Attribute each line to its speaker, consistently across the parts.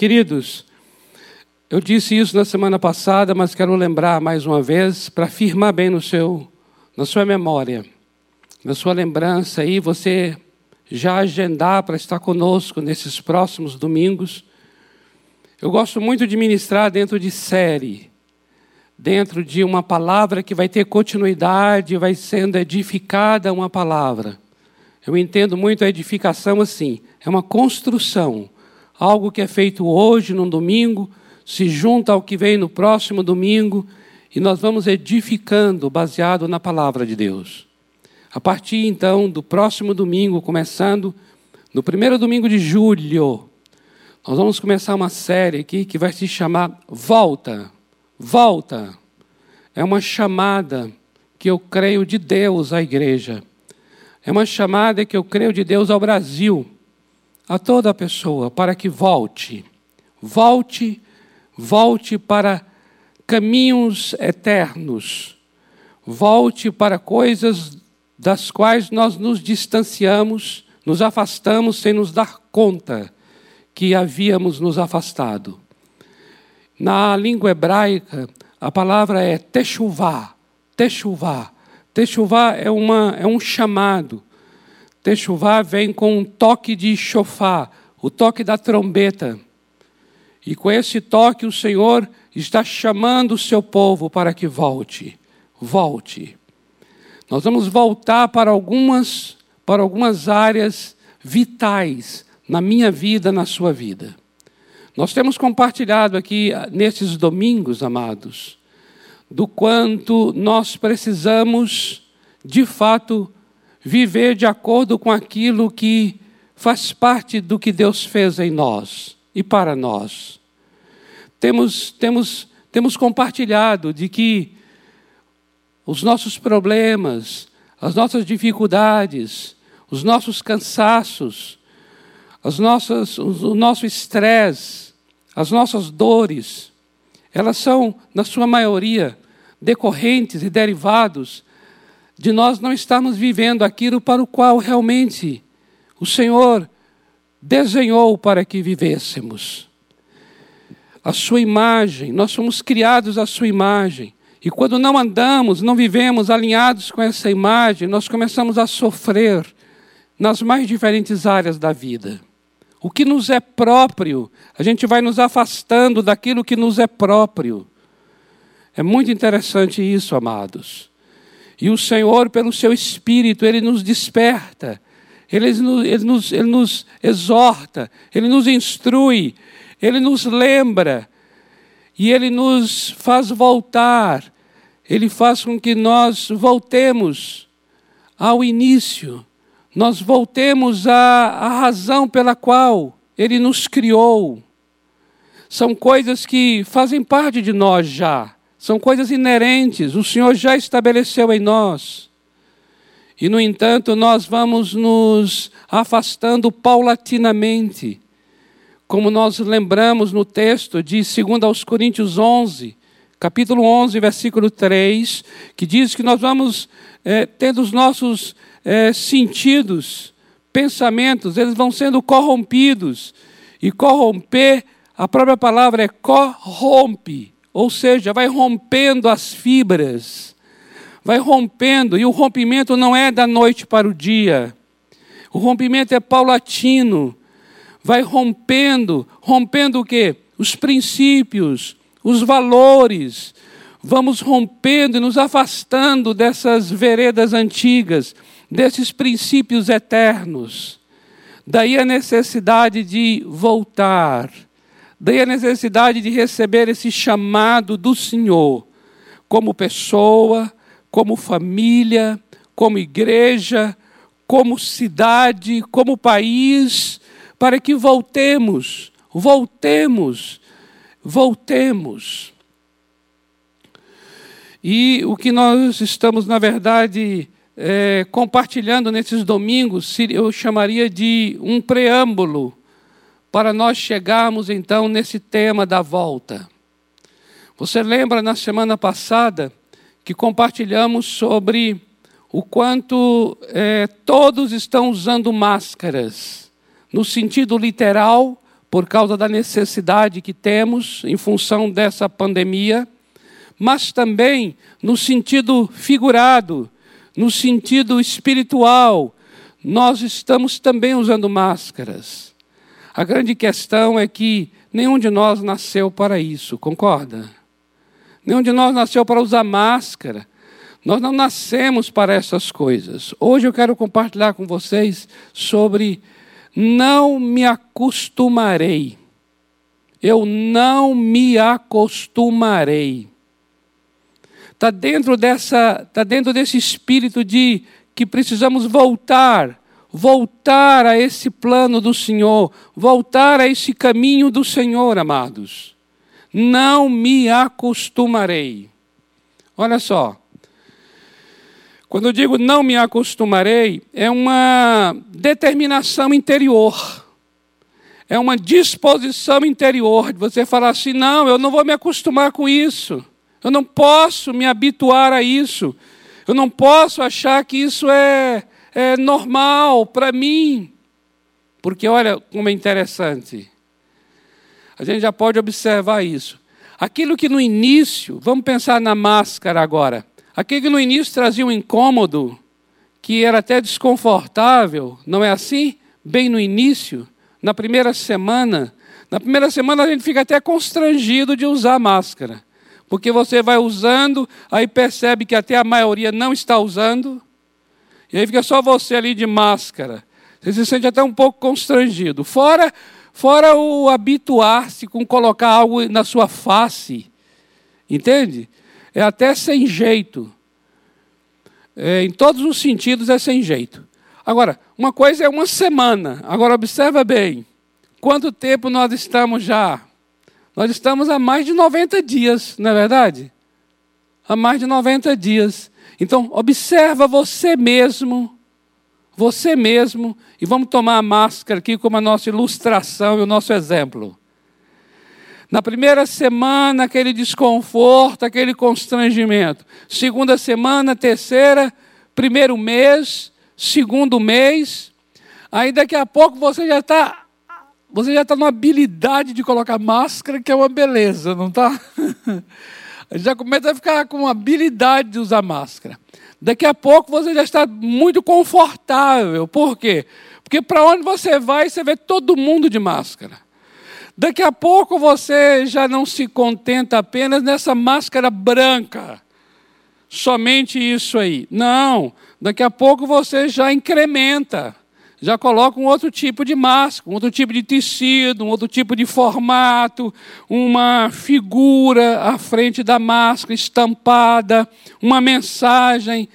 Speaker 1: Queridos, eu disse isso na semana passada, mas quero lembrar mais uma vez para firmar bem no seu, na sua memória, na sua lembrança aí, você já agendar para estar conosco nesses próximos domingos. Eu gosto muito de ministrar dentro de série, dentro de uma palavra que vai ter continuidade, vai sendo edificada uma palavra. Eu entendo muito a edificação assim, é uma construção, algo que é feito hoje, num domingo, se junta ao que vem no próximo domingo, e nós vamos edificando baseado na palavra de Deus. A partir então do próximo domingo, começando no primeiro domingo de julho, nós vamos começar uma série aqui que vai se chamar Volta. Volta. É uma chamada que eu creio de Deus à igreja. É uma chamada que eu creio de Deus ao Brasil, a toda pessoa, para que volte. Volte, volte para caminhos eternos. Volte para coisas das quais nós nos distanciamos, nos afastamos sem nos dar conta que havíamos nos afastado. Na língua hebraica, a palavra é techuvá, techuvá. Techuvá é, uma, é um chamado. Techuvá vem com um toque de chofá, o toque da trombeta. E com esse toque o Senhor está chamando o seu povo para que volte. Volte. Nós vamos voltar para algumas, para algumas áreas vitais na minha vida, na sua vida. Nós temos compartilhado aqui ah, nesses domingos, amados, do quanto nós precisamos, de fato, viver de acordo com aquilo que faz parte do que Deus fez em nós e para nós. Temos, temos, temos compartilhado de que os nossos problemas, as nossas dificuldades, os nossos cansaços, as nossas, o nosso estresse, as nossas dores, elas são, na sua maioria, decorrentes e derivados de nós não estarmos vivendo aquilo para o qual realmente o Senhor desenhou para que vivêssemos. A sua imagem, nós somos criados à sua imagem. E quando não andamos, não vivemos alinhados com essa imagem, nós começamos a sofrer nas mais diferentes áreas da vida. O que nos é próprio, a gente vai nos afastando daquilo que nos é próprio. É muito interessante isso, amados. E o Senhor, pelo seu Espírito, Ele nos desperta, Ele nos, ele nos, ele nos exorta, Ele nos instrui, Ele nos lembra e ele nos faz voltar, ele faz com que nós voltemos ao início, nós voltemos à, à razão pela qual ele nos criou. São coisas que fazem parte de nós já, são coisas inerentes, o Senhor já estabeleceu em nós. E, no entanto, nós vamos nos afastando paulatinamente como nós lembramos no texto de 2 aos Coríntios 11, capítulo 11, versículo 3, que diz que nós vamos é, tendo os nossos é, sentidos, pensamentos, eles vão sendo corrompidos. E corromper, a própria palavra é corrompe, ou seja, vai rompendo as fibras, vai rompendo, e o rompimento não é da noite para o dia, o rompimento é paulatino vai rompendo, rompendo o quê? Os princípios, os valores. Vamos rompendo e nos afastando dessas veredas antigas, desses princípios eternos. Daí a necessidade de voltar. Daí a necessidade de receber esse chamado do Senhor, como pessoa, como família, como igreja, como cidade, como país, para que voltemos, voltemos, voltemos. E o que nós estamos, na verdade, é, compartilhando nesses domingos, eu chamaria de um preâmbulo para nós chegarmos então nesse tema da volta. Você lembra na semana passada que compartilhamos sobre o quanto é, todos estão usando máscaras no sentido literal, por causa da necessidade que temos em função dessa pandemia, mas também no sentido figurado, no sentido espiritual, nós estamos também usando máscaras. A grande questão é que nenhum de nós nasceu para isso, concorda? Nenhum de nós nasceu para usar máscara. Nós não nascemos para essas coisas. Hoje eu quero compartilhar com vocês sobre não me acostumarei. Eu não me acostumarei. Está dentro dessa, tá dentro desse espírito de que precisamos voltar, voltar a esse plano do Senhor, voltar a esse caminho do Senhor, amados. Não me acostumarei. Olha só, quando eu digo não me acostumarei, é uma determinação interior. É uma disposição interior de você falar assim: não, eu não vou me acostumar com isso. Eu não posso me habituar a isso. Eu não posso achar que isso é, é normal para mim. Porque olha como é interessante. A gente já pode observar isso. Aquilo que no início, vamos pensar na máscara agora. Aquele que no início trazia um incômodo, que era até desconfortável, não é assim? Bem no início, na primeira semana. Na primeira semana a gente fica até constrangido de usar máscara. Porque você vai usando, aí percebe que até a maioria não está usando, e aí fica só você ali de máscara. Você se sente até um pouco constrangido. Fora, fora o habituar-se com colocar algo na sua face. Entende? é até sem jeito. É, em todos os sentidos é sem jeito. Agora, uma coisa é uma semana. Agora, observa bem. Quanto tempo nós estamos já? Nós estamos há mais de 90 dias, não é verdade? Há mais de 90 dias. Então, observa você mesmo, você mesmo, e vamos tomar a máscara aqui como a nossa ilustração e o nosso exemplo. Na primeira semana, aquele desconforto, aquele constrangimento. Segunda semana, terceira, primeiro mês, segundo mês. Aí daqui a pouco você já está. Você já está numa habilidade de colocar máscara, que é uma beleza, não está? já começa a ficar com habilidade de usar máscara. Daqui a pouco você já está muito confortável. Por quê? Porque para onde você vai, você vê todo mundo de máscara. Daqui a pouco você já não se contenta apenas nessa máscara branca. Somente isso aí. Não. Daqui a pouco você já incrementa. Já coloca um outro tipo de máscara, um outro tipo de tecido, um outro tipo de formato, uma figura à frente da máscara estampada, uma mensagem.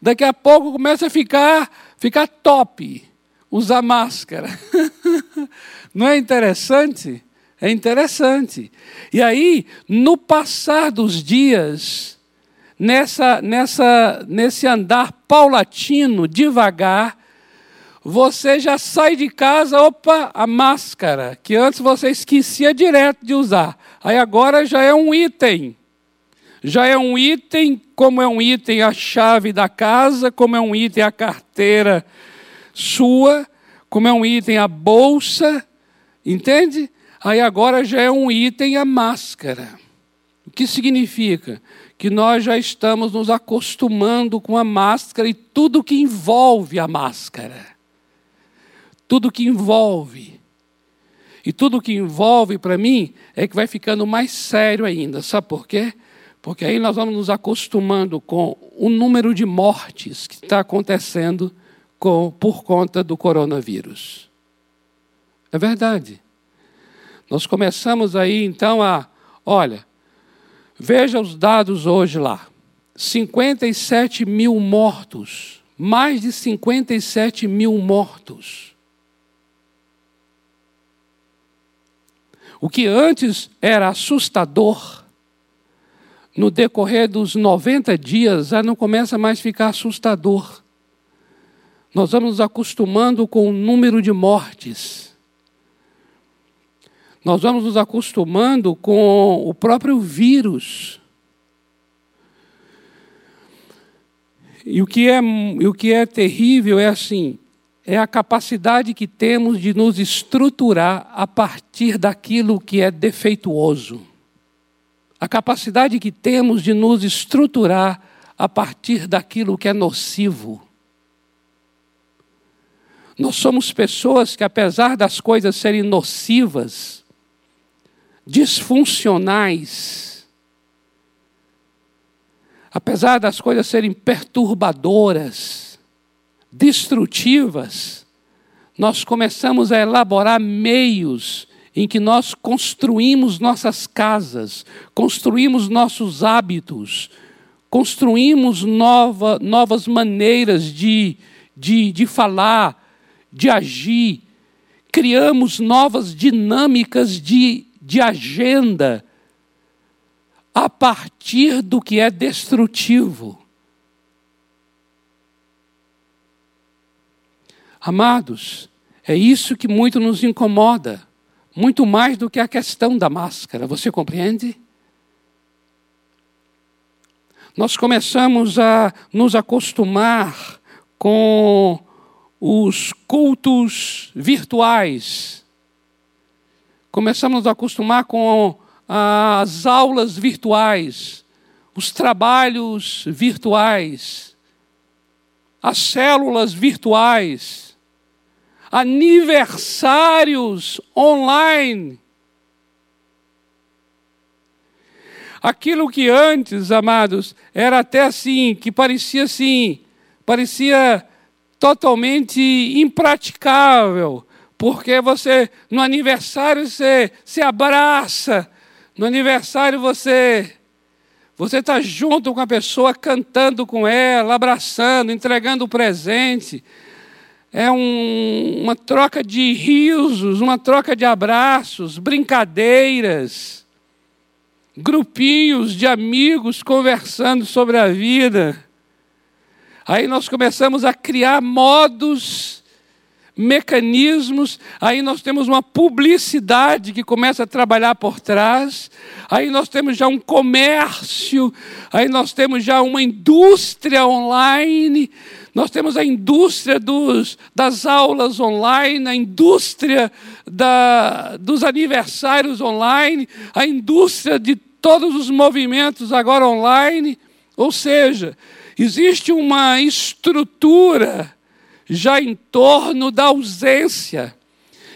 Speaker 1: Daqui a pouco começa a ficar, ficar top usar máscara. Não é interessante? É interessante. E aí, no passar dos dias, nessa, nessa, nesse andar paulatino, devagar, você já sai de casa, opa, a máscara, que antes você esquecia direto de usar. Aí agora já é um item. Já é um item, como é um item a chave da casa, como é um item a carteira sua, como é um item a bolsa, entende? Aí agora já é um item a máscara. O que significa? Que nós já estamos nos acostumando com a máscara e tudo que envolve a máscara. Tudo que envolve. E tudo que envolve, para mim, é que vai ficando mais sério ainda. Sabe por quê? Porque aí nós vamos nos acostumando com o número de mortes que está acontecendo com, por conta do coronavírus. É verdade. Nós começamos aí então a, olha, veja os dados hoje lá: 57 mil mortos, mais de 57 mil mortos. O que antes era assustador, no decorrer dos 90 dias já não começa mais a ficar assustador. Nós vamos nos acostumando com o número de mortes nós vamos nos acostumando com o próprio vírus. E o que é, o que é terrível é assim: é a capacidade que temos de nos estruturar a partir daquilo que é defeituoso. A capacidade que temos de nos estruturar a partir daquilo que é nocivo. Nós somos pessoas que, apesar das coisas serem nocivas, disfuncionais, apesar das coisas serem perturbadoras, destrutivas, nós começamos a elaborar meios em que nós construímos nossas casas, construímos nossos hábitos, construímos nova, novas maneiras de, de, de falar, de agir, criamos novas dinâmicas de, de agenda a partir do que é destrutivo. Amados, é isso que muito nos incomoda, muito mais do que a questão da máscara, você compreende? Nós começamos a nos acostumar com os cultos virtuais. Começamos a nos acostumar com as aulas virtuais, os trabalhos virtuais, as células virtuais, aniversários online. Aquilo que antes, amados, era até assim, que parecia assim, parecia totalmente impraticável, porque você, no aniversário, você se abraça, no aniversário você você está junto com a pessoa, cantando com ela, abraçando, entregando o presente. É um, uma troca de risos, uma troca de abraços, brincadeiras, grupinhos de amigos conversando sobre a vida. Aí nós começamos a criar modos, mecanismos, aí nós temos uma publicidade que começa a trabalhar por trás, aí nós temos já um comércio, aí nós temos já uma indústria online, nós temos a indústria dos, das aulas online, a indústria da, dos aniversários online, a indústria de todos os movimentos agora online. Ou seja, Existe uma estrutura já em torno da ausência.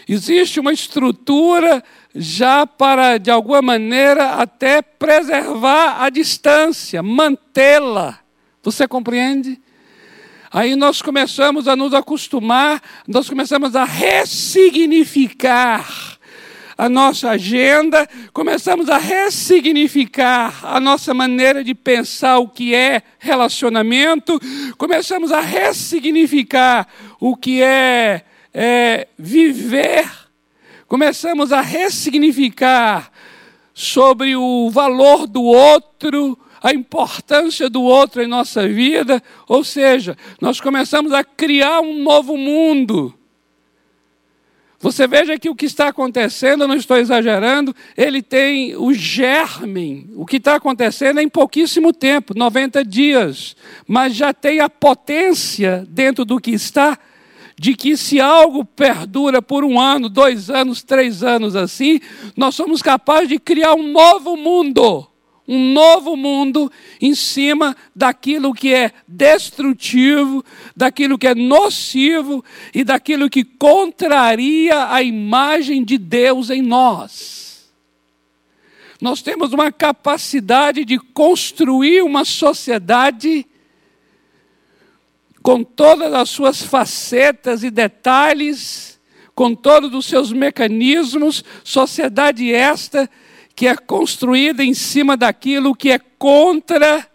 Speaker 1: Existe uma estrutura já para, de alguma maneira, até preservar a distância, mantê-la. Você compreende? Aí nós começamos a nos acostumar, nós começamos a ressignificar a nossa agenda, começamos a ressignificar a nossa maneira de pensar o que é relacionamento, começamos a ressignificar o que é, é viver, começamos a ressignificar sobre o valor do outro, a importância do outro em nossa vida, ou seja, nós começamos a criar um novo mundo. Você veja que o que está acontecendo, eu não estou exagerando, ele tem o germe. O que está acontecendo é em pouquíssimo tempo 90 dias. Mas já tem a potência dentro do que está, de que se algo perdura por um ano, dois anos, três anos assim, nós somos capazes de criar um novo mundo um novo mundo em cima daquilo que é destrutivo, daquilo que é nocivo e daquilo que contraria a imagem de Deus em nós. Nós temos uma capacidade de construir uma sociedade com todas as suas facetas e detalhes, com todos os seus mecanismos, sociedade esta é construída em cima daquilo que é contra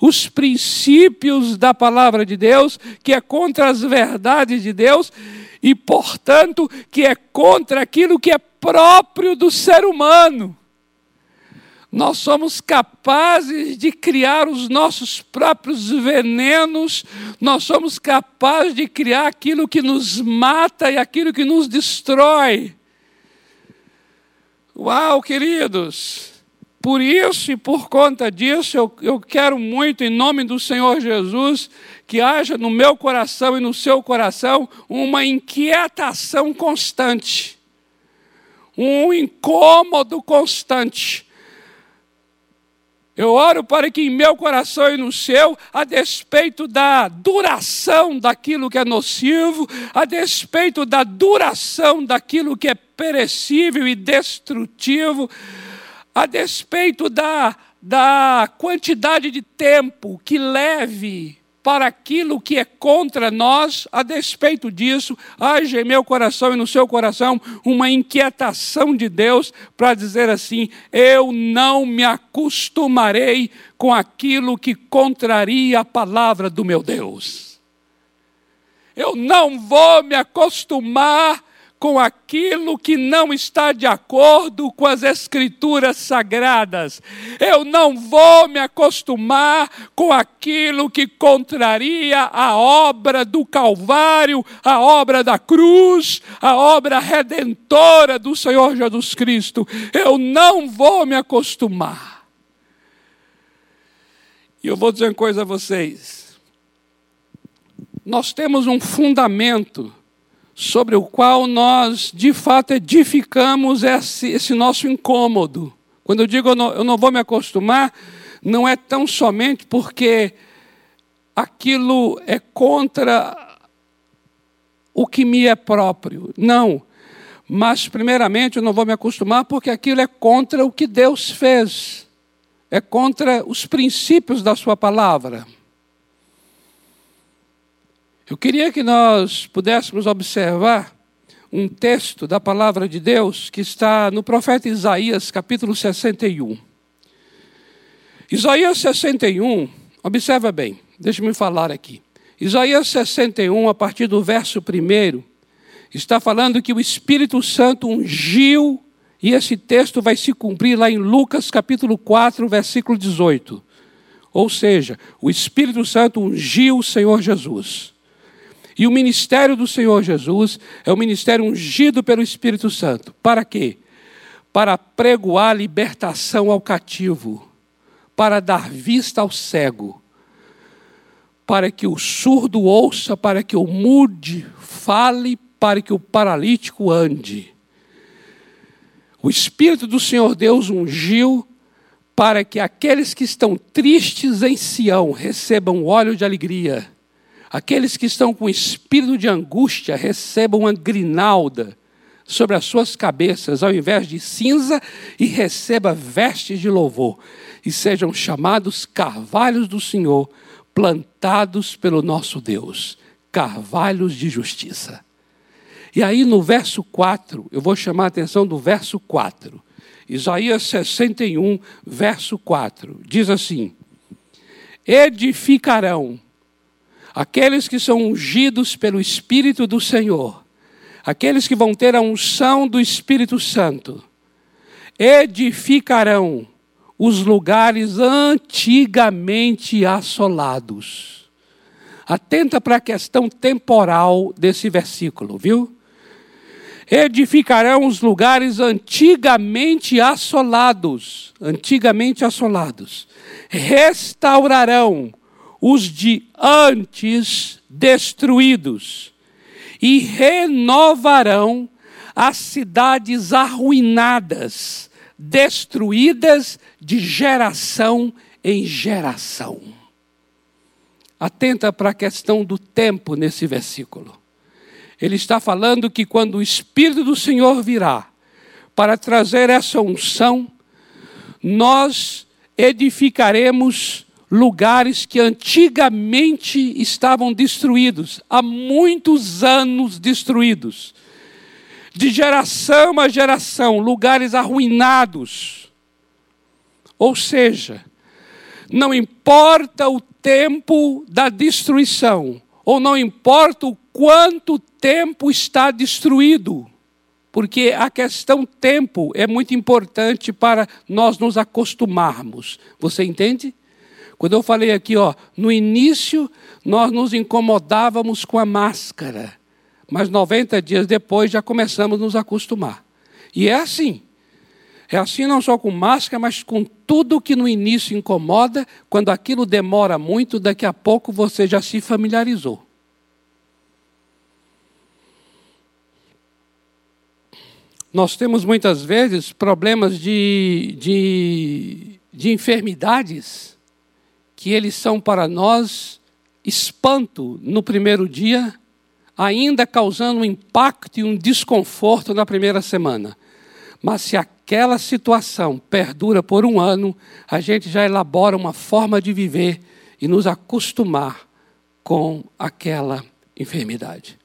Speaker 1: os princípios da palavra de Deus, que é contra as verdades de Deus e, portanto, que é contra aquilo que é próprio do ser humano. Nós somos capazes de criar os nossos próprios venenos, nós somos capazes de criar aquilo que nos mata e aquilo que nos destrói. Uau, queridos! Por isso e por conta disso, eu, eu quero muito, em nome do Senhor Jesus, que haja no meu coração e no seu coração uma inquietação constante, um incômodo constante. Eu oro para que em meu coração e no seu, a despeito da duração daquilo que é nocivo, a despeito da duração daquilo que é perecível e destrutivo, a despeito da, da quantidade de tempo que leve para aquilo que é contra nós, a despeito disso, haja em meu coração e no seu coração uma inquietação de Deus para dizer assim: eu não me acostumarei com aquilo que contraria a palavra do meu Deus. Eu não vou me acostumar com aquilo que não está de acordo com as Escrituras sagradas. Eu não vou me acostumar com aquilo que contraria a obra do Calvário, a obra da cruz, a obra redentora do Senhor Jesus Cristo. Eu não vou me acostumar. E eu vou dizer uma coisa a vocês. Nós temos um fundamento sobre o qual nós, de fato, edificamos esse, esse nosso incômodo. Quando eu digo eu não, eu não vou me acostumar, não é tão somente porque aquilo é contra o que me é próprio. Não. Mas, primeiramente, eu não vou me acostumar porque aquilo é contra o que Deus fez. É contra os princípios da Sua palavra. Eu queria que nós pudéssemos observar um texto da palavra de Deus que está no profeta Isaías, capítulo 61. Isaías 61, observa bem, deixa-me falar aqui. Isaías 61, a partir do verso 1, está falando que o Espírito Santo ungiu, e esse texto vai se cumprir lá em Lucas capítulo 4, versículo 18. Ou seja, o Espírito Santo ungiu o Senhor Jesus. E o ministério do Senhor Jesus é o ministério ungido pelo Espírito Santo. Para quê? Para pregoar libertação ao cativo, para dar vista ao cego, para que o surdo ouça, para que o mude fale, para que o paralítico ande. O Espírito do Senhor Deus ungiu para que aqueles que estão tristes em Sião recebam óleo de alegria Aqueles que estão com espírito de angústia recebam uma grinalda sobre as suas cabeças, ao invés de cinza, e receba vestes de louvor, e sejam chamados carvalhos do Senhor, plantados pelo nosso Deus, carvalhos de justiça. E aí no verso 4, eu vou chamar a atenção do verso 4. Isaías 61, verso 4, diz assim: Edificarão aqueles que são ungidos pelo Espírito do Senhor, aqueles que vão ter a unção do Espírito Santo, edificarão os lugares antigamente assolados. Atenta para a questão temporal desse versículo, viu? Edificarão os lugares antigamente assolados, antigamente assolados. Restaurarão os de antes destruídos, e renovarão as cidades arruinadas, destruídas de geração em geração. Atenta para a questão do tempo nesse versículo. Ele está falando que quando o Espírito do Senhor virá para trazer essa unção, nós edificaremos lugares que antigamente estavam destruídos, há muitos anos destruídos, de geração a geração, lugares arruinados. Ou seja, não importa o tempo da destruição, ou não importa o quanto tempo está destruído, porque a questão tempo é muito importante para nós nos acostumarmos. Você entende? Quando eu falei aqui, ó, no início nós nos incomodávamos com a máscara, mas 90 dias depois já começamos a nos acostumar. E é assim. É assim não só com máscara, mas com tudo que no início incomoda, quando aquilo demora muito, daqui a pouco você já se familiarizou. Nós temos muitas vezes problemas de, de, de enfermidades que eles são para nós espanto no primeiro dia, ainda causando um impacto e um desconforto na primeira semana. Mas se aquela situação perdura por um ano, a gente já elabora uma forma de viver e nos acostumar com aquela enfermidade.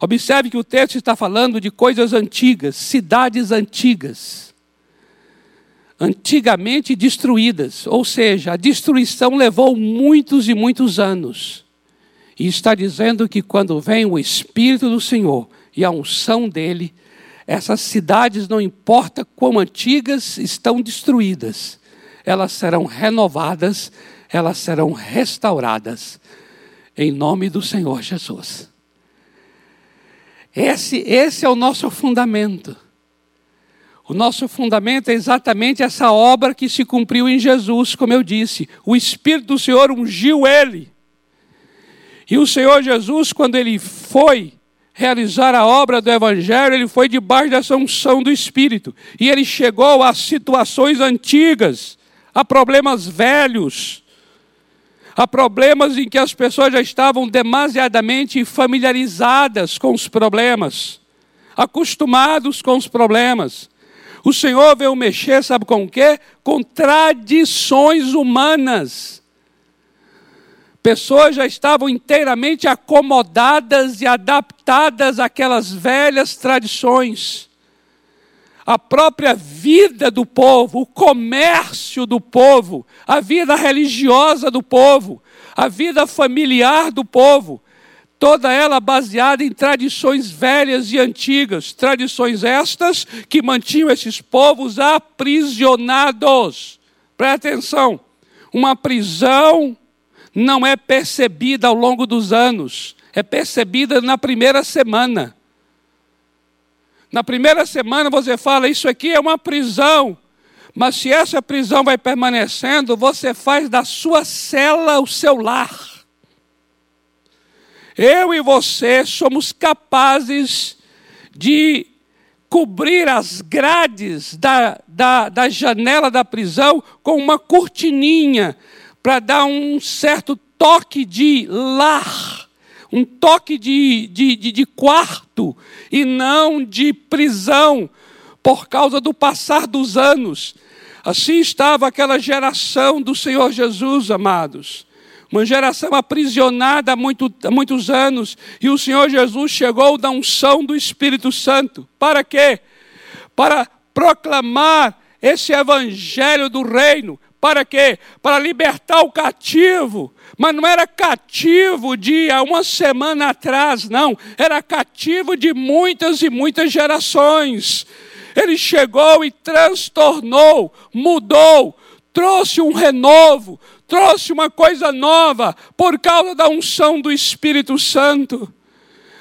Speaker 1: Observe que o texto está falando de coisas antigas, cidades antigas, antigamente destruídas, ou seja, a destruição levou muitos e muitos anos. E está dizendo que quando vem o Espírito do Senhor e a unção dele, essas cidades, não importa quão antigas, estão destruídas, elas serão renovadas, elas serão restauradas, em nome do Senhor Jesus. Esse, esse é o nosso fundamento. O nosso fundamento é exatamente essa obra que se cumpriu em Jesus, como eu disse. O Espírito do Senhor ungiu ele. E o Senhor Jesus, quando ele foi realizar a obra do Evangelho, ele foi debaixo dessa unção do Espírito. E ele chegou a situações antigas, a problemas velhos, a problemas em que as pessoas já estavam demasiadamente familiarizadas com os problemas, acostumados com os problemas. O Senhor veio mexer, sabe com o quê? Com tradições humanas Pessoas já estavam inteiramente acomodadas e adaptadas àquelas velhas tradições. A própria vida do povo, o comércio do povo, a vida religiosa do povo, a vida familiar do povo, toda ela baseada em tradições velhas e antigas, tradições estas que mantinham esses povos aprisionados. Presta atenção, uma prisão não é percebida ao longo dos anos, é percebida na primeira semana. Na primeira semana você fala, isso aqui é uma prisão. Mas se essa prisão vai permanecendo, você faz da sua cela o seu lar. Eu e você somos capazes de cobrir as grades da, da, da janela da prisão com uma cortininha para dar um certo toque de lar, um toque de, de, de, de quarto e não de prisão, por causa do passar dos anos. Assim estava aquela geração do Senhor Jesus, amados. Uma geração aprisionada há, muito, há muitos anos, e o Senhor Jesus chegou da unção do Espírito Santo. Para quê? Para proclamar esse evangelho do reino, para quê? Para libertar o cativo. Mas não era cativo de há uma semana atrás, não. Era cativo de muitas e muitas gerações. Ele chegou e transtornou, mudou, trouxe um renovo, trouxe uma coisa nova por causa da unção do Espírito Santo.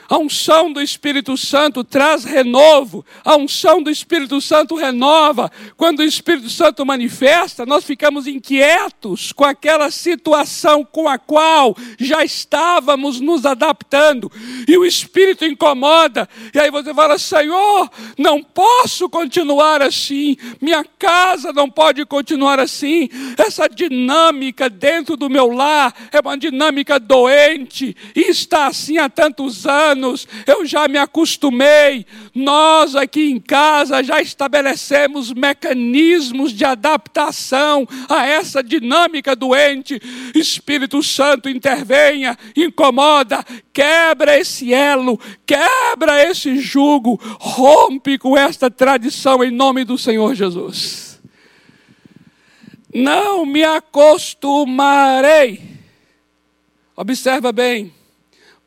Speaker 1: A unção do Espírito Santo traz renovo, a unção do Espírito Santo renova. Quando o Espírito Santo manifesta, nós ficamos inquietos com aquela situação com a qual já estávamos nos adaptando, e o Espírito incomoda, e aí você fala: Senhor, não posso continuar assim, minha casa não pode continuar assim, essa dinâmica dentro do meu lar é uma dinâmica doente, e está assim há tantos anos anos, eu já me acostumei. Nós aqui em casa já estabelecemos mecanismos de adaptação a essa dinâmica doente. Espírito Santo intervenha, incomoda, quebra esse elo, quebra esse jugo, rompe com esta tradição em nome do Senhor Jesus. Não me acostumarei. Observa bem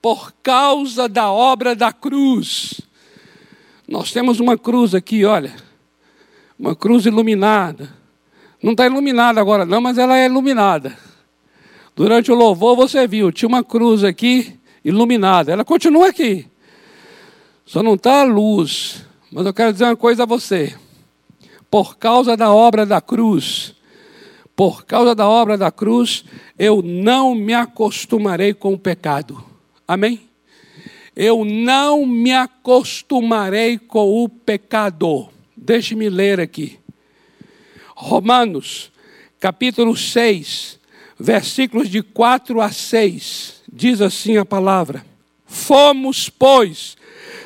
Speaker 1: por causa da obra da cruz. Nós temos uma cruz aqui, olha, uma cruz iluminada. Não está iluminada agora, não, mas ela é iluminada. Durante o louvor você viu, tinha uma cruz aqui iluminada. Ela continua aqui. Só não está a luz. Mas eu quero dizer uma coisa a você. por causa da obra da cruz, por causa da obra da cruz, eu não me acostumarei com o pecado. Amém? Eu não me acostumarei com o pecado. Deixe-me ler aqui. Romanos, capítulo 6, versículos de 4 a 6, diz assim a palavra: Fomos, pois,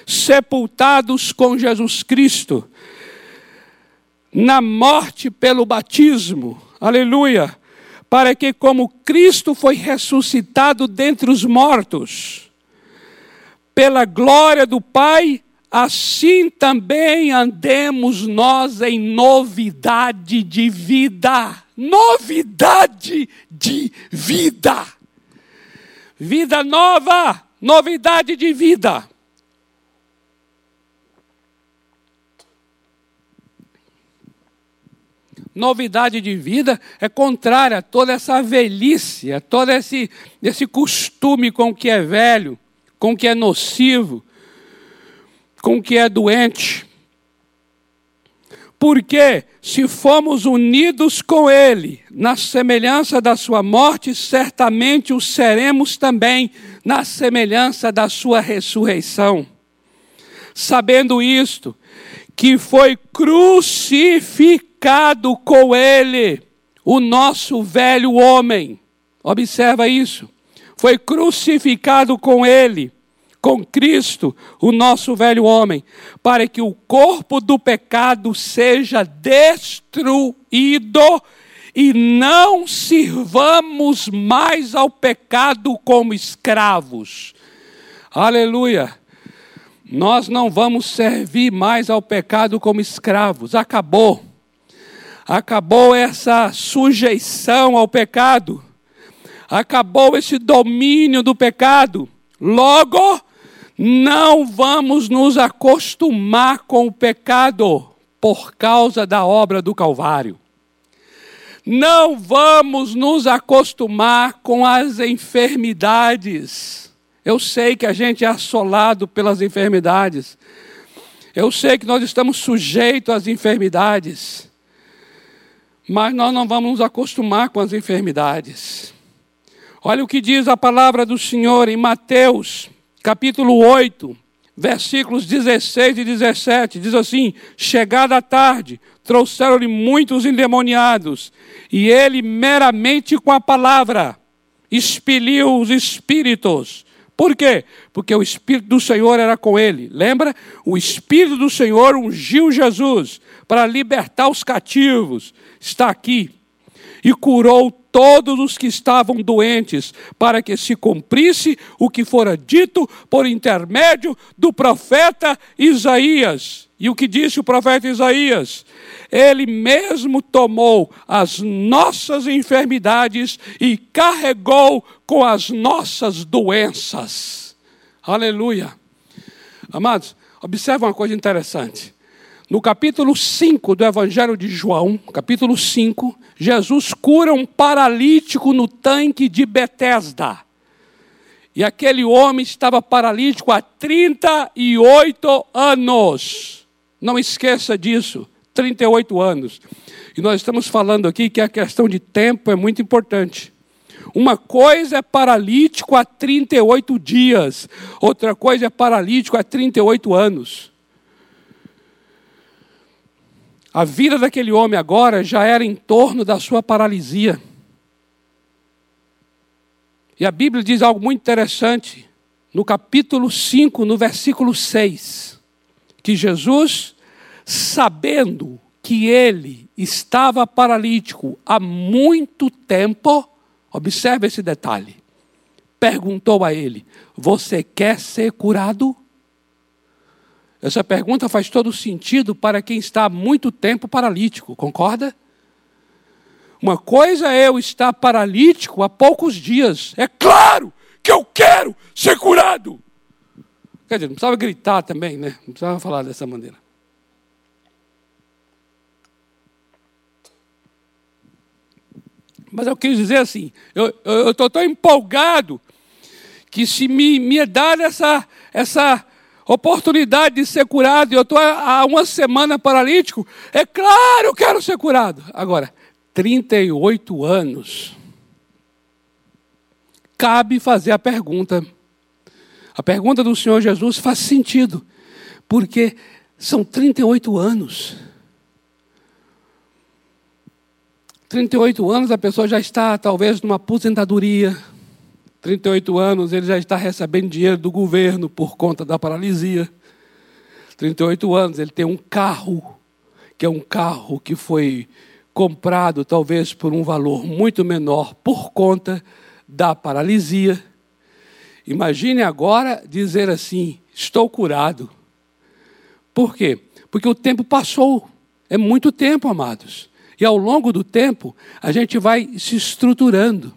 Speaker 1: sepultados com Jesus Cristo na morte pelo batismo, aleluia, para que, como Cristo foi ressuscitado dentre os mortos, pela glória do Pai, assim também andemos nós em novidade de vida. Novidade de vida. Vida nova, novidade de vida. Novidade de vida é contrária a toda essa velhice, a todo esse, esse costume com o que é velho, com o que é nocivo, com o que é doente. Porque se fomos unidos com Ele na semelhança da Sua morte, certamente o seremos também na semelhança da Sua ressurreição. Sabendo isto, que foi crucificado com ele o nosso velho homem. Observa isso. Foi crucificado com ele, com Cristo, o nosso velho homem, para que o corpo do pecado seja destruído e não sirvamos mais ao pecado como escravos. Aleluia. Nós não vamos servir mais ao pecado como escravos. Acabou. Acabou essa sujeição ao pecado. Acabou esse domínio do pecado. Logo, não vamos nos acostumar com o pecado por causa da obra do Calvário. Não vamos nos acostumar com as enfermidades eu sei que a gente é assolado pelas enfermidades. Eu sei que nós estamos sujeitos às enfermidades. Mas nós não vamos nos acostumar com as enfermidades. Olha o que diz a palavra do Senhor em Mateus, capítulo 8, versículos 16 e 17. Diz assim: Chegada a tarde, trouxeram-lhe muitos endemoniados, e ele, meramente com a palavra, expeliu os espíritos por quê? Porque o Espírito do Senhor era com ele. Lembra? O Espírito do Senhor ungiu Jesus para libertar os cativos. Está aqui. E curou todos os que estavam doentes, para que se cumprisse o que fora dito por intermédio do profeta Isaías. E o que disse o profeta Isaías? Ele mesmo tomou as nossas enfermidades e carregou com as nossas doenças. Aleluia. Amados, observe uma coisa interessante. No capítulo 5 do Evangelho de João, capítulo 5, Jesus cura um paralítico no tanque de Betesda. E aquele homem estava paralítico há 38 anos. Não esqueça disso. 38 anos. E nós estamos falando aqui que a questão de tempo é muito importante. Uma coisa é paralítico há 38 dias, outra coisa é paralítico há 38 anos. A vida daquele homem agora já era em torno da sua paralisia. E a Bíblia diz algo muito interessante, no capítulo 5, no versículo 6, que Jesus sabendo que ele estava paralítico há muito tempo, observe esse detalhe, perguntou a ele: Você quer ser curado? Essa pergunta faz todo sentido para quem está há muito tempo paralítico, concorda? Uma coisa é eu estar paralítico há poucos dias. É claro que eu quero ser curado. Quer dizer, não precisava gritar também, né? Não precisava falar dessa maneira. Mas eu quis dizer assim, eu estou tão empolgado que se me, me dar essa, essa oportunidade de ser curado e eu estou há uma semana paralítico, é claro, eu quero ser curado. Agora, 38 anos. Cabe fazer a pergunta. A pergunta do Senhor Jesus faz sentido, porque são 38 anos. 38 anos a pessoa já está talvez numa aposentadoria, 38 anos, ele já está recebendo dinheiro do governo por conta da paralisia. 38 anos, ele tem um carro, que é um carro que foi comprado talvez por um valor muito menor por conta da paralisia. Imagine agora dizer assim: estou curado. Por quê? Porque o tempo passou. É muito tempo, amados. E ao longo do tempo, a gente vai se estruturando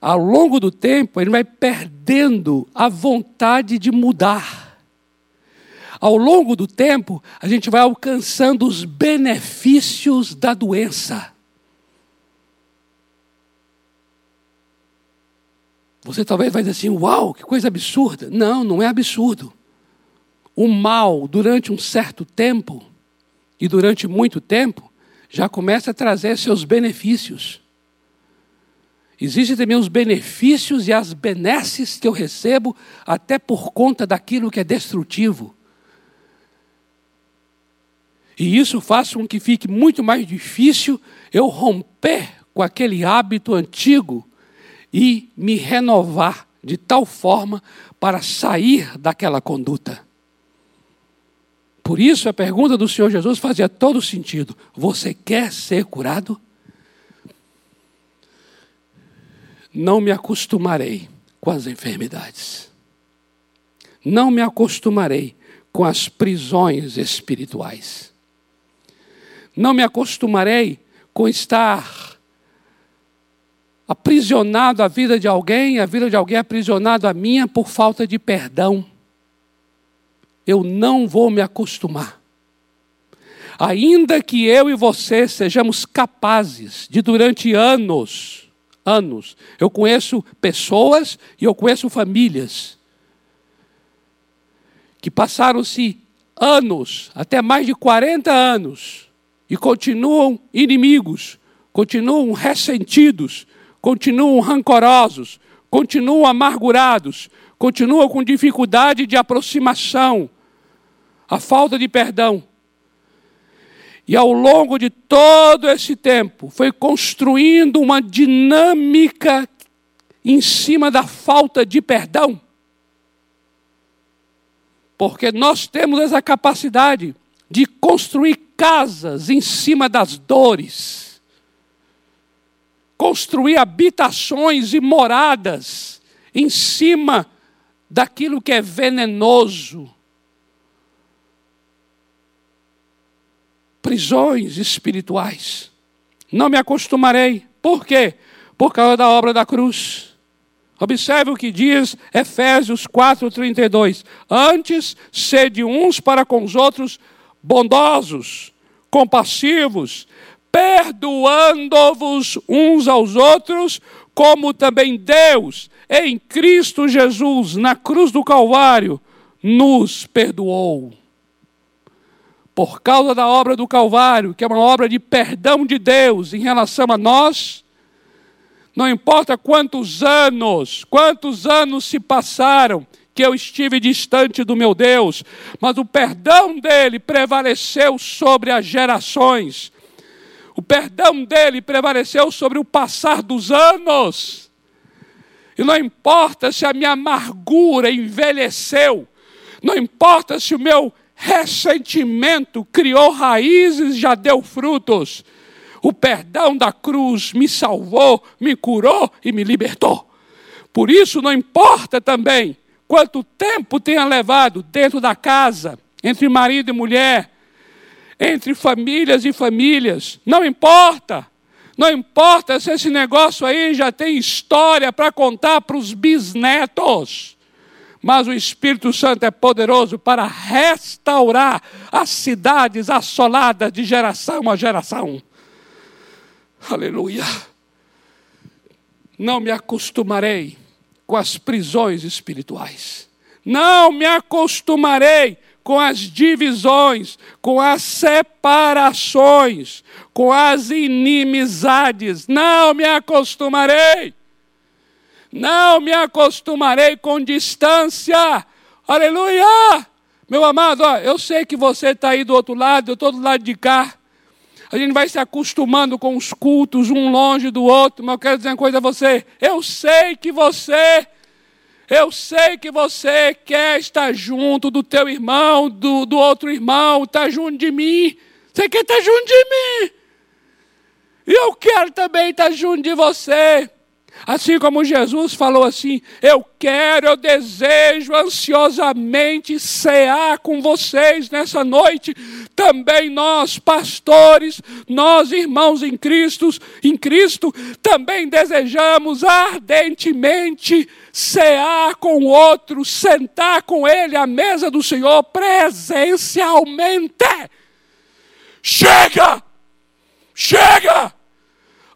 Speaker 1: ao longo do tempo, ele vai perdendo a vontade de mudar. Ao longo do tempo, a gente vai alcançando os benefícios da doença. Você talvez vai dizer assim: Uau, que coisa absurda. Não, não é absurdo. O mal, durante um certo tempo, e durante muito tempo, já começa a trazer seus benefícios. Existem também os benefícios e as benesses que eu recebo, até por conta daquilo que é destrutivo. E isso faz com que fique muito mais difícil eu romper com aquele hábito antigo e me renovar de tal forma para sair daquela conduta. Por isso a pergunta do Senhor Jesus fazia todo sentido: Você quer ser curado? Não me acostumarei com as enfermidades. Não me acostumarei com as prisões espirituais. Não me acostumarei com estar aprisionado à vida de alguém, a vida de alguém aprisionado à minha por falta de perdão. Eu não vou me acostumar. Ainda que eu e você sejamos capazes de, durante anos, anos. Eu conheço pessoas e eu conheço famílias que passaram-se anos, até mais de 40 anos, e continuam inimigos, continuam ressentidos, continuam rancorosos, continuam amargurados, continuam com dificuldade de aproximação, a falta de perdão. E ao longo de todo esse tempo, foi construindo uma dinâmica em cima da falta de perdão. Porque nós temos essa capacidade de construir casas em cima das dores, construir habitações e moradas em cima daquilo que é venenoso prisões espirituais. Não me acostumarei. Por quê? Por causa da obra da cruz. Observe o que diz Efésios 4:32. Antes, sede uns para com os outros bondosos, compassivos, perdoando-vos uns aos outros, como também Deus, em Cristo Jesus, na cruz do Calvário, nos perdoou por causa da obra do Calvário, que é uma obra de perdão de Deus em relação a nós, não importa quantos anos, quantos anos se passaram que eu estive distante do meu Deus, mas o perdão dele prevaleceu sobre as gerações. O perdão dele prevaleceu sobre o passar dos anos. E não importa se a minha amargura envelheceu, não importa se o meu ressentimento criou raízes, já deu frutos. O perdão da cruz me salvou, me curou e me libertou. Por isso, não importa também quanto tempo tenha levado dentro da casa, entre marido e mulher, entre famílias e famílias, não importa. Não importa se esse negócio aí já tem história para contar para os bisnetos mas o Espírito Santo é poderoso para restaurar as cidades assoladas de geração a geração. Aleluia. Não me acostumarei com as prisões espirituais. Não me acostumarei com as divisões, com as separações, com as inimizades. Não me acostumarei. Não me acostumarei com distância. Aleluia! Meu amado, ó, eu sei que você está aí do outro lado, eu estou do lado de cá. A gente vai se acostumando com os cultos, um longe do outro, mas eu quero dizer uma coisa a você. Eu sei que você, eu sei que você quer estar junto do teu irmão, do, do outro irmão, estar tá junto de mim. Você quer estar junto de mim. E eu quero também estar junto de você. Assim como Jesus falou assim: Eu quero, eu desejo ansiosamente cear com vocês nessa noite. Também nós, pastores, nós irmãos em Cristo, em Cristo, também desejamos ardentemente cear com o outro, sentar com ele à mesa do Senhor presencialmente. Chega! Chega!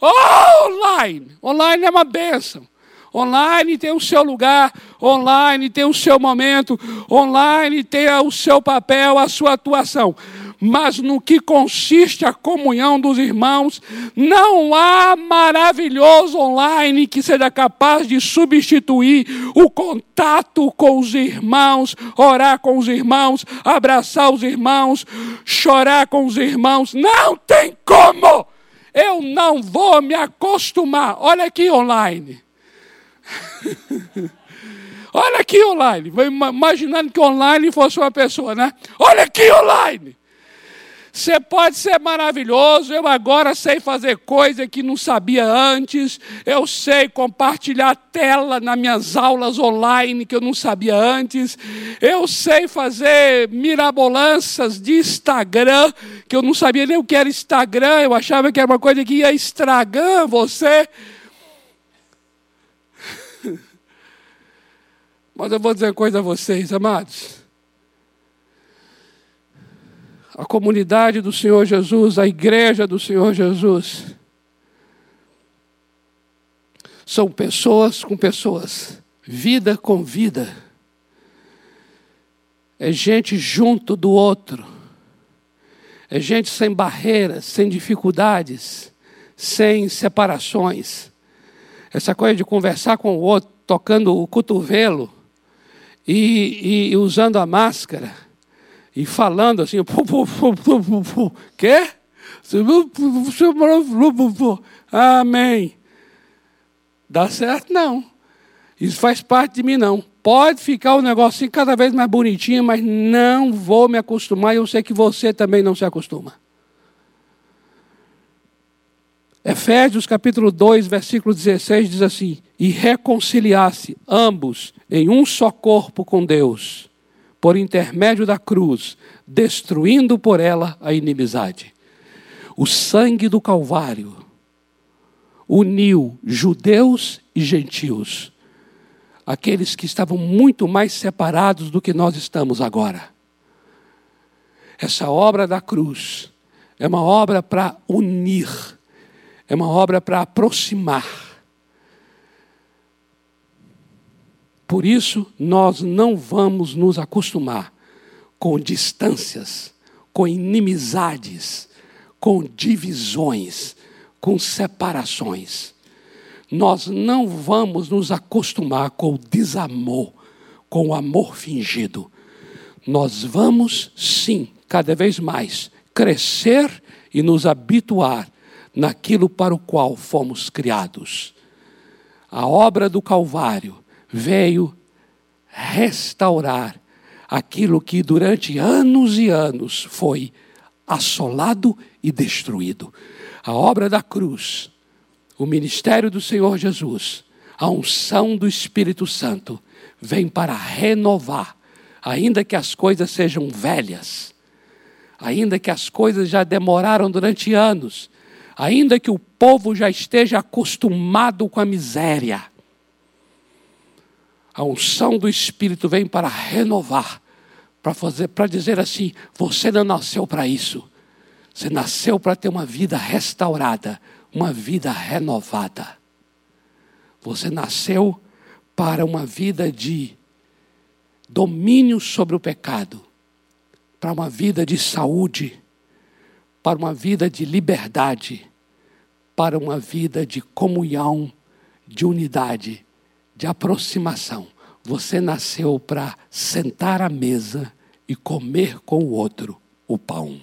Speaker 1: Oh, online! Online é uma bênção. Online tem o seu lugar, online tem o seu momento, online tem o seu papel, a sua atuação. Mas no que consiste a comunhão dos irmãos, não há maravilhoso online que seja capaz de substituir o contato com os irmãos, orar com os irmãos, abraçar os irmãos, chorar com os irmãos. Não tem como! Eu não vou me acostumar. Olha aqui online. Olha aqui online. Imaginando que online fosse uma pessoa, né? Olha aqui online. Você pode ser maravilhoso, eu agora sei fazer coisa que não sabia antes, eu sei compartilhar tela nas minhas aulas online que eu não sabia antes, eu sei fazer mirabolanças de Instagram, que eu não sabia nem o que era Instagram, eu achava que era uma coisa que ia estragar você. Mas eu vou dizer uma coisa a vocês, amados a comunidade do Senhor Jesus, a igreja do Senhor Jesus, são pessoas com pessoas, vida com vida. É gente junto do outro. É gente sem barreiras, sem dificuldades, sem separações. Essa coisa de conversar com o outro, tocando o cotovelo e, e usando a máscara e falando assim, quê? Amém. Dá certo? Não. Isso faz parte de mim, não. Pode ficar o um negocinho cada vez mais bonitinho, mas não vou me acostumar e eu sei que você também não se acostuma. Efésios capítulo 2, versículo 16 diz assim: E reconciliasse ambos em um só corpo com Deus por intermédio da cruz, destruindo por ela a inimizade. O sangue do Calvário uniu judeus e gentios, aqueles que estavam muito mais separados do que nós estamos agora. Essa obra da cruz é uma obra para unir, é uma obra para aproximar. Por isso, nós não vamos nos acostumar com distâncias, com inimizades, com divisões, com separações. Nós não vamos nos acostumar com o desamor, com o amor fingido. Nós vamos, sim, cada vez mais, crescer e nos habituar naquilo para o qual fomos criados. A obra do Calvário veio restaurar aquilo que durante anos e anos foi assolado e destruído. A obra da cruz, o ministério do Senhor Jesus, a unção do Espírito Santo vem para renovar, ainda que as coisas sejam velhas, ainda que as coisas já demoraram durante anos, ainda que o povo já esteja acostumado com a miséria a unção do Espírito vem para renovar, para fazer, para dizer assim: você não nasceu para isso. Você nasceu para ter uma vida restaurada, uma vida renovada. Você nasceu para uma vida de domínio sobre o pecado, para uma vida de saúde, para uma vida de liberdade, para uma vida de comunhão, de unidade, de aproximação. Você nasceu para sentar à mesa e comer com o outro o pão.